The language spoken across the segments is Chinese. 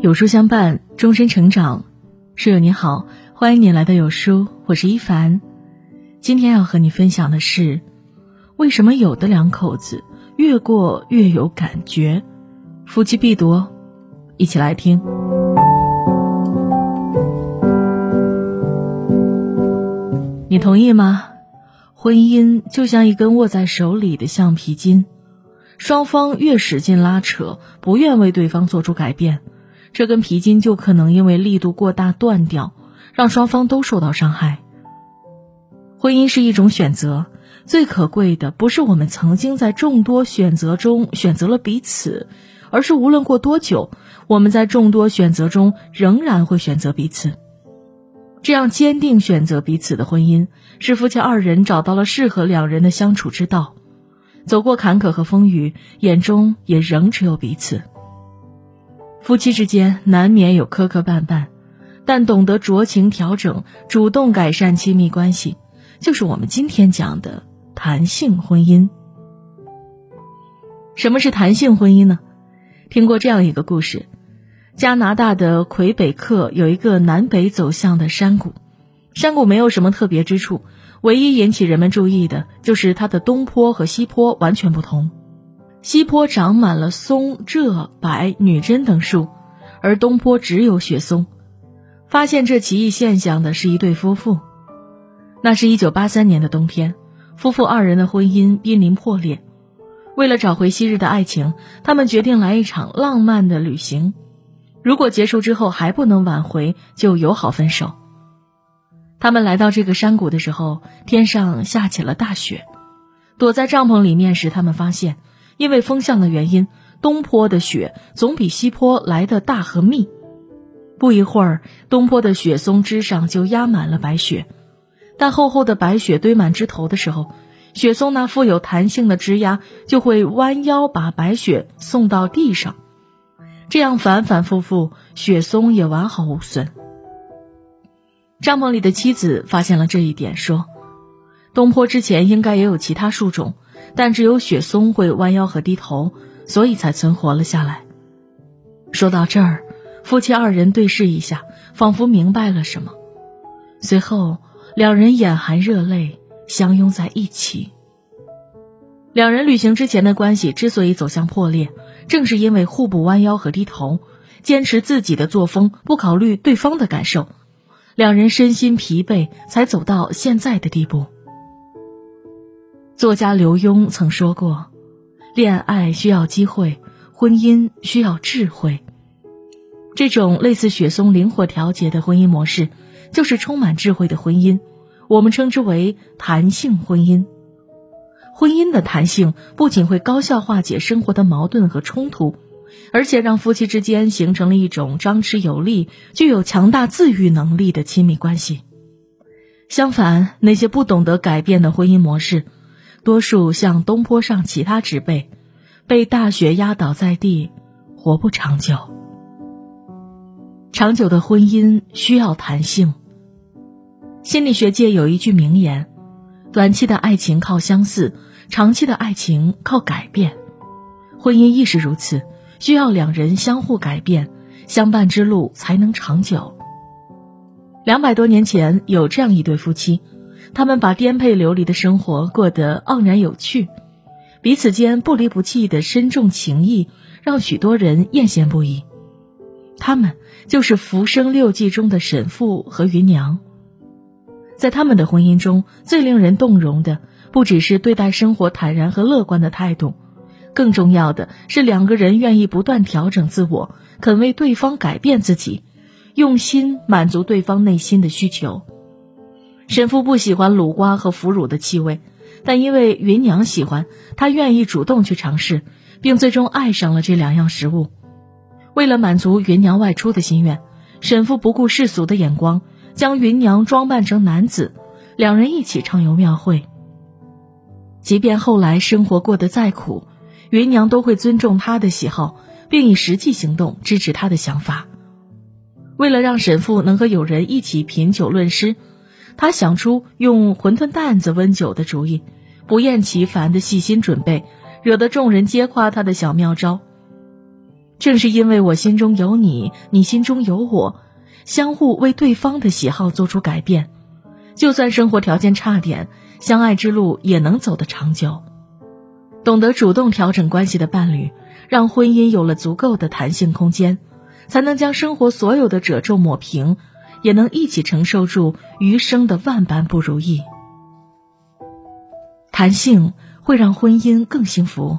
有书相伴，终身成长。室友你好，欢迎你来到有书，我是一凡。今天要和你分享的是，为什么有的两口子越过越有感觉？夫妻必夺，一起来听。你同意吗？婚姻就像一根握在手里的橡皮筋，双方越使劲拉扯，不愿为对方做出改变。这根皮筋就可能因为力度过大断掉，让双方都受到伤害。婚姻是一种选择，最可贵的不是我们曾经在众多选择中选择了彼此，而是无论过多久，我们在众多选择中仍然会选择彼此。这样坚定选择彼此的婚姻，是夫妻二人找到了适合两人的相处之道，走过坎坷和风雨，眼中也仍只有彼此。夫妻之间难免有磕磕绊绊，但懂得酌情调整、主动改善亲密关系，就是我们今天讲的弹性婚姻。什么是弹性婚姻呢？听过这样一个故事：加拿大的魁北克有一个南北走向的山谷，山谷没有什么特别之处，唯一引起人们注意的就是它的东坡和西坡完全不同。西坡长满了松、柘、柏、女贞等树，而东坡只有雪松。发现这奇异现象的是一对夫妇。那是一九八三年的冬天，夫妇二人的婚姻濒临破裂。为了找回昔日的爱情，他们决定来一场浪漫的旅行。如果结束之后还不能挽回，就友好分手。他们来到这个山谷的时候，天上下起了大雪。躲在帐篷里面时，他们发现。因为风向的原因，东坡的雪总比西坡来的大和密。不一会儿，东坡的雪松枝上就压满了白雪，但厚厚的白雪堆满枝头的时候，雪松那富有弹性的枝丫就会弯腰把白雪送到地上，这样反反复复，雪松也完好无损。帐篷里的妻子发现了这一点，说：“东坡之前应该也有其他树种。”但只有雪松会弯腰和低头，所以才存活了下来。说到这儿，夫妻二人对视一下，仿佛明白了什么。随后，两人眼含热泪，相拥在一起。两人旅行之前的关系之所以走向破裂，正是因为互不弯腰和低头，坚持自己的作风，不考虑对方的感受。两人身心疲惫，才走到现在的地步。作家刘墉曾说过：“恋爱需要机会，婚姻需要智慧。”这种类似雪松灵活调节的婚姻模式，就是充满智慧的婚姻。我们称之为弹性婚姻。婚姻的弹性不仅会高效化解生活的矛盾和冲突，而且让夫妻之间形成了一种张弛有力、具有强大自愈能力的亲密关系。相反，那些不懂得改变的婚姻模式，多数像东坡上其他植被，被大雪压倒在地，活不长久。长久的婚姻需要弹性。心理学界有一句名言：短期的爱情靠相似，长期的爱情靠改变。婚姻亦是如此，需要两人相互改变，相伴之路才能长久。两百多年前，有这样一对夫妻。他们把颠沛流离的生活过得盎然有趣，彼此间不离不弃的深重情谊让许多人艳羡不已。他们就是《浮生六记》中的沈父和芸娘。在他们的婚姻中最令人动容的，不只是对待生活坦然和乐观的态度，更重要的是两个人愿意不断调整自我，肯为对方改变自己，用心满足对方内心的需求。沈父不喜欢卤瓜和腐乳的气味，但因为芸娘喜欢，他愿意主动去尝试，并最终爱上了这两样食物。为了满足芸娘外出的心愿，沈父不顾世俗的眼光，将芸娘装扮成男子，两人一起畅游庙会。即便后来生活过得再苦，芸娘都会尊重他的喜好，并以实际行动支持他的想法。为了让沈父能和友人一起品酒论诗。他想出用馄饨担子温酒的主意，不厌其烦的细心准备，惹得众人皆夸他的小妙招。正是因为我心中有你，你心中有我，相互为对方的喜好做出改变，就算生活条件差点，相爱之路也能走得长久。懂得主动调整关系的伴侣，让婚姻有了足够的弹性空间，才能将生活所有的褶皱抹平，也能一起承受住余生的万般不如意。弹性会让婚姻更幸福。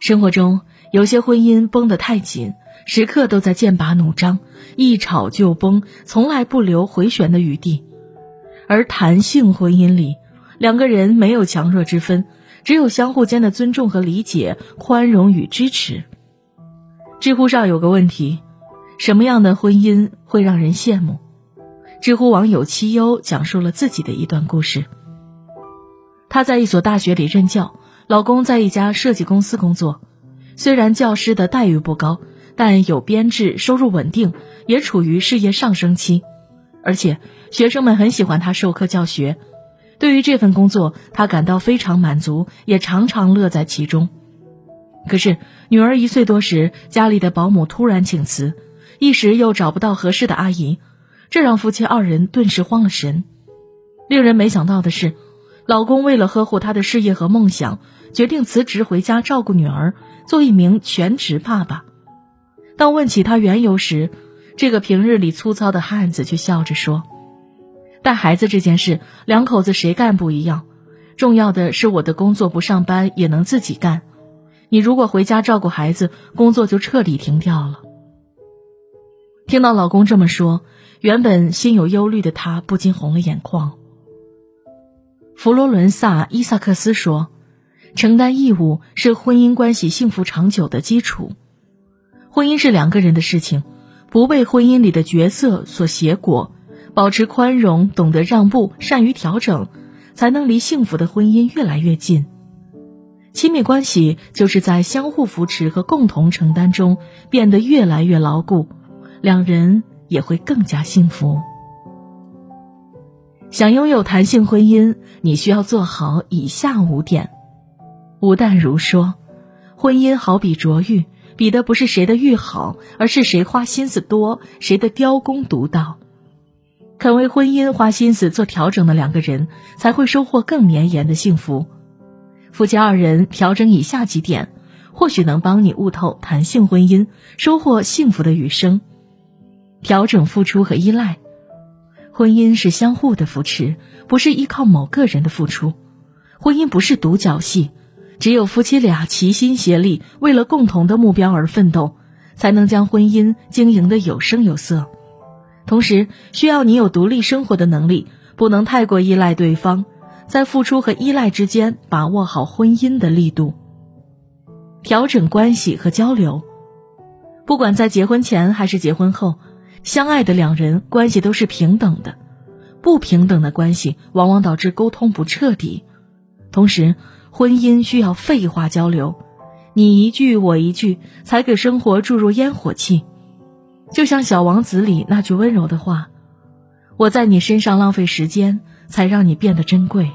生活中。有些婚姻绷得太紧，时刻都在剑拔弩张，一吵就崩，从来不留回旋的余地；而弹性婚姻里，两个人没有强弱之分，只有相互间的尊重和理解、宽容与支持。知乎上有个问题：什么样的婚姻会让人羡慕？知乎网友七优讲述了自己的一段故事。她在一所大学里任教，老公在一家设计公司工作。虽然教师的待遇不高，但有编制，收入稳定，也处于事业上升期，而且学生们很喜欢他授课教学。对于这份工作，他感到非常满足，也常常乐在其中。可是女儿一岁多时，家里的保姆突然请辞，一时又找不到合适的阿姨，这让夫妻二人顿时慌了神。令人没想到的是，老公为了呵护她的事业和梦想，决定辞职回家照顾女儿。做一名全职爸爸，当问起他缘由时，这个平日里粗糙的汉子却笑着说：“带孩子这件事，两口子谁干不一样。重要的是我的工作不上班也能自己干。你如果回家照顾孩子，工作就彻底停掉了。”听到老公这么说，原本心有忧虑的她不禁红了眼眶。佛罗伦萨·伊萨克斯说。承担义务是婚姻关系幸福长久的基础。婚姻是两个人的事情，不被婚姻里的角色所挟裹，保持宽容，懂得让步，善于调整，才能离幸福的婚姻越来越近。亲密关系就是在相互扶持和共同承担中变得越来越牢固，两人也会更加幸福。想拥有弹性婚姻，你需要做好以下五点。吴淡如说：“婚姻好比琢玉，比的不是谁的玉好，而是谁花心思多，谁的雕工独到。肯为婚姻花心思做调整的两个人，才会收获更绵延的幸福。夫妻二人调整以下几点，或许能帮你悟透弹性婚姻，收获幸福的余生。调整付出和依赖，婚姻是相互的扶持，不是依靠某个人的付出。婚姻不是独角戏。”只有夫妻俩齐心协力，为了共同的目标而奋斗，才能将婚姻经营的有声有色。同时，需要你有独立生活的能力，不能太过依赖对方，在付出和依赖之间把握好婚姻的力度。调整关系和交流，不管在结婚前还是结婚后，相爱的两人关系都是平等的，不平等的关系往往导致沟通不彻底，同时。婚姻需要废话交流，你一句我一句，才给生活注入烟火气。就像《小王子》里那句温柔的话：“我在你身上浪费时间，才让你变得珍贵。”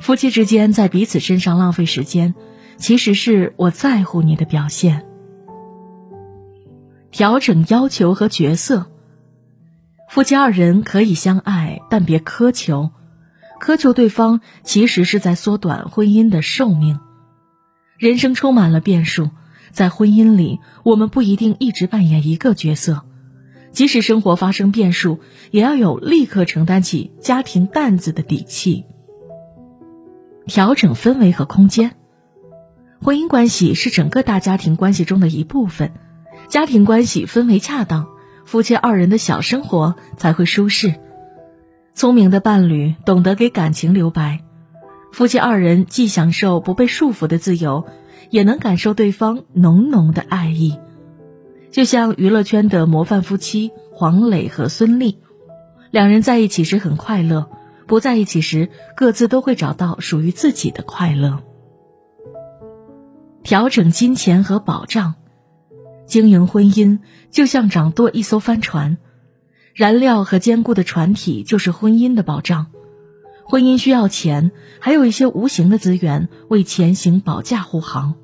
夫妻之间在彼此身上浪费时间，其实是我在乎你的表现。调整要求和角色，夫妻二人可以相爱，但别苛求。苛求对方，其实是在缩短婚姻的寿命。人生充满了变数，在婚姻里，我们不一定一直扮演一个角色。即使生活发生变数，也要有立刻承担起家庭担子的底气。调整氛围和空间，婚姻关系是整个大家庭关系中的一部分。家庭关系氛围恰当，夫妻二人的小生活才会舒适。聪明的伴侣懂得给感情留白，夫妻二人既享受不被束缚的自由，也能感受对方浓浓的爱意。就像娱乐圈的模范夫妻黄磊和孙俪，两人在一起时很快乐，不在一起时各自都会找到属于自己的快乐。调整金钱和保障，经营婚姻就像掌舵一艘帆船。燃料和坚固的船体就是婚姻的保障，婚姻需要钱，还有一些无形的资源为前行保驾护航。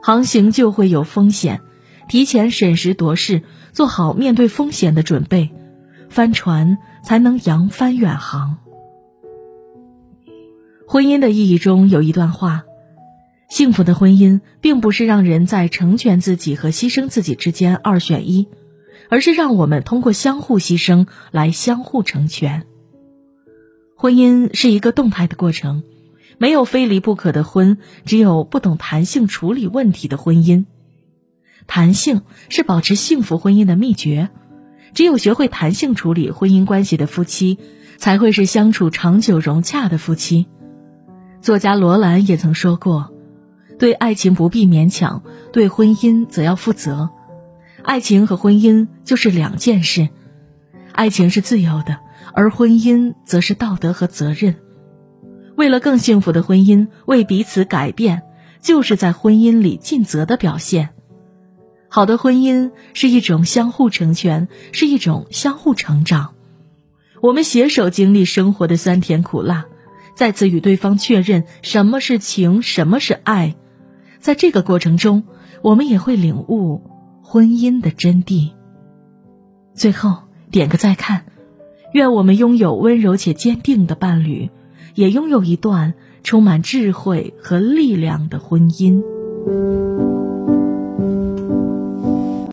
航行就会有风险，提前审时度势，做好面对风险的准备，帆船才能扬帆远航。婚姻的意义中有一段话：幸福的婚姻并不是让人在成全自己和牺牲自己之间二选一，而是让我们通过相互牺牲来相互成全。婚姻是一个动态的过程，没有非离不可的婚，只有不懂弹性处理问题的婚姻。弹性是保持幸福婚姻的秘诀，只有学会弹性处理婚姻关系的夫妻，才会是相处长久融洽的夫妻。作家罗兰也曾说过：“对爱情不必勉强，对婚姻则要负责。爱情和婚姻就是两件事，爱情是自由的，而婚姻则是道德和责任。为了更幸福的婚姻，为彼此改变，就是在婚姻里尽责的表现。好的婚姻是一种相互成全，是一种相互成长。我们携手经历生活的酸甜苦辣。”再次与对方确认什么是情，什么是爱，在这个过程中，我们也会领悟婚姻的真谛。最后点个再看，愿我们拥有温柔且坚定的伴侣，也拥有一段充满智慧和力量的婚姻。